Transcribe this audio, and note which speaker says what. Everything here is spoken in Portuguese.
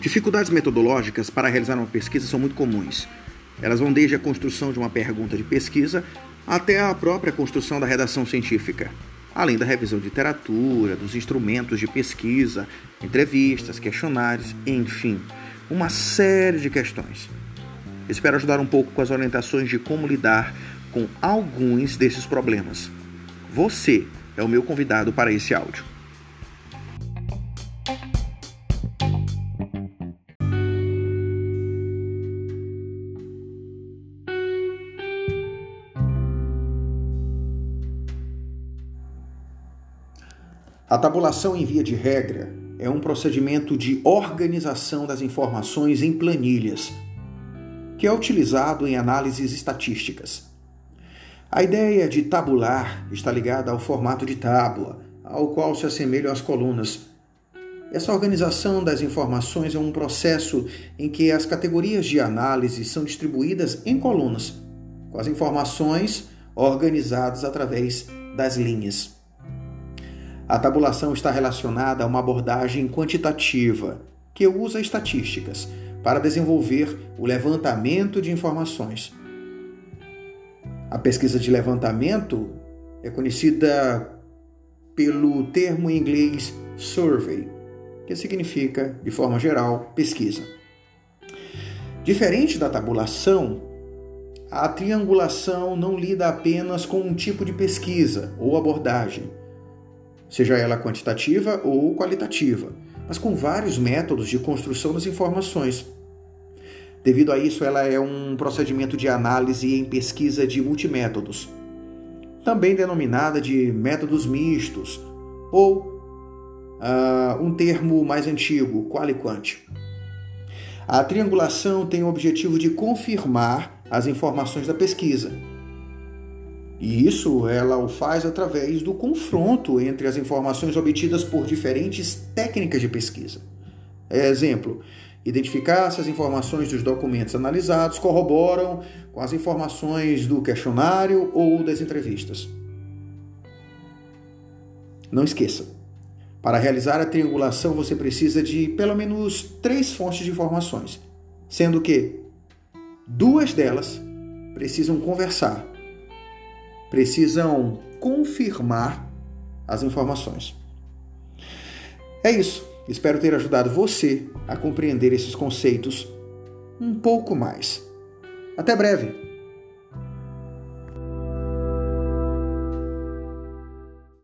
Speaker 1: Dificuldades metodológicas para realizar uma pesquisa são muito comuns. Elas vão desde a construção de uma pergunta de pesquisa até a própria construção da redação científica, além da revisão de literatura, dos instrumentos de pesquisa, entrevistas, questionários, enfim, uma série de questões. Espero ajudar um pouco com as orientações de como lidar com alguns desses problemas. Você é o meu convidado para esse áudio. A tabulação em via de regra é um procedimento de organização das informações em planilhas, que é utilizado em análises estatísticas. A ideia de tabular está ligada ao formato de tábua, ao qual se assemelham as colunas. Essa organização das informações é um processo em que as categorias de análise são distribuídas em colunas, com as informações organizadas através das linhas. A tabulação está relacionada a uma abordagem quantitativa, que usa estatísticas para desenvolver o levantamento de informações. A pesquisa de levantamento é conhecida pelo termo em inglês survey, que significa, de forma geral, pesquisa. Diferente da tabulação, a triangulação não lida apenas com um tipo de pesquisa ou abordagem seja ela quantitativa ou qualitativa, mas com vários métodos de construção das informações. Devido a isso, ela é um procedimento de análise em pesquisa de multimétodos, também denominada de métodos mistos, ou uh, um termo mais antigo, quali-quant. A triangulação tem o objetivo de confirmar as informações da pesquisa e isso ela o faz através do confronto entre as informações obtidas por diferentes técnicas de pesquisa. Exemplo, identificar se as informações dos documentos analisados corroboram com as informações do questionário ou das entrevistas. Não esqueça, para realizar a triangulação você precisa de pelo menos três fontes de informações, sendo que duas delas precisam conversar precisam confirmar as informações. É isso. Espero ter ajudado você a compreender esses conceitos um pouco mais. Até breve!